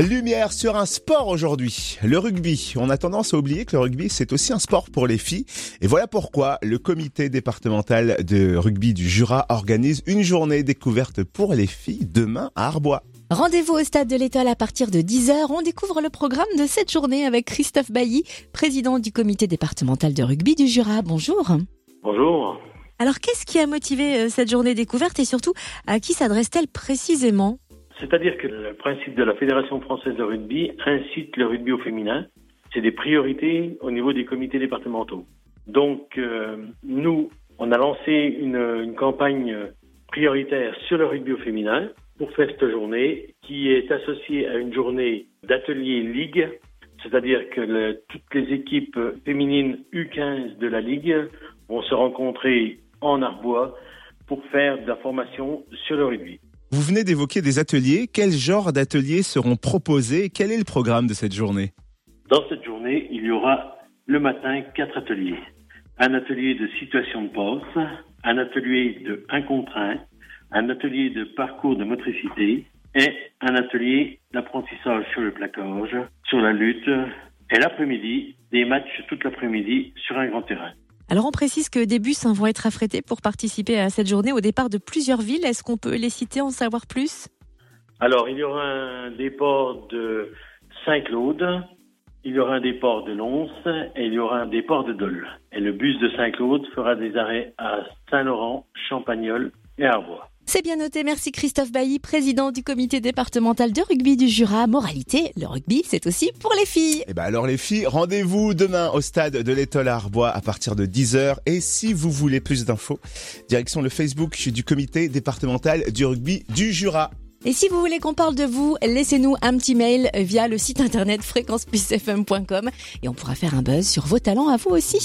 Lumière sur un sport aujourd'hui, le rugby. On a tendance à oublier que le rugby, c'est aussi un sport pour les filles. Et voilà pourquoi le comité départemental de rugby du Jura organise une journée découverte pour les filles demain à Arbois. Rendez-vous au stade de l'Étoile à partir de 10h. On découvre le programme de cette journée avec Christophe Bailly, président du comité départemental de rugby du Jura. Bonjour. Bonjour. Alors, qu'est-ce qui a motivé euh, cette journée découverte et surtout, à qui s'adresse-t-elle précisément? C'est-à-dire que le principe de la Fédération française de rugby incite le rugby au féminin. C'est des priorités au niveau des comités départementaux. Donc, euh, nous, on a lancé une, campagne prioritaire sur le rugby au féminin pour faire cette journée qui est associée à une journée d'atelier ligue, c'est-à-dire que toutes les équipes féminines U15 de la ligue vont se rencontrer en Arbois pour faire de la formation sur le rugby. Vous venez d'évoquer des ateliers. Quel genre d'ateliers seront proposés Quel est le programme de cette journée? Dans cette journée, il y aura le matin quatre ateliers. Un atelier de situation de poste, un atelier de 1 contre 1, un atelier de parcours de motricité et un atelier d'apprentissage sur le placage, sur la lutte et l'après-midi, des matchs toute l'après-midi sur un grand terrain. Alors, on précise que des bus hein, vont être affrétés pour participer à cette journée au départ de plusieurs villes. Est-ce qu'on peut les citer, en savoir plus? Alors, il y aura un départ de Saint-Claude, il y aura un départ de Lons et il y aura un départ de Dole. Et le bus de Saint-Claude fera des arrêts à Saint-Laurent, Champagnol et Arbois. C'est bien noté. Merci Christophe Bailly, président du comité départemental de rugby du Jura. Moralité, le rugby, c'est aussi pour les filles. Eh ben alors les filles, rendez-vous demain au stade de l'Étoile à Arbois à partir de 10h. Et si vous voulez plus d'infos, direction le Facebook du comité départemental du rugby du Jura. Et si vous voulez qu'on parle de vous, laissez-nous un petit mail via le site internet fréquenceplusfm.com et on pourra faire un buzz sur vos talents à vous aussi.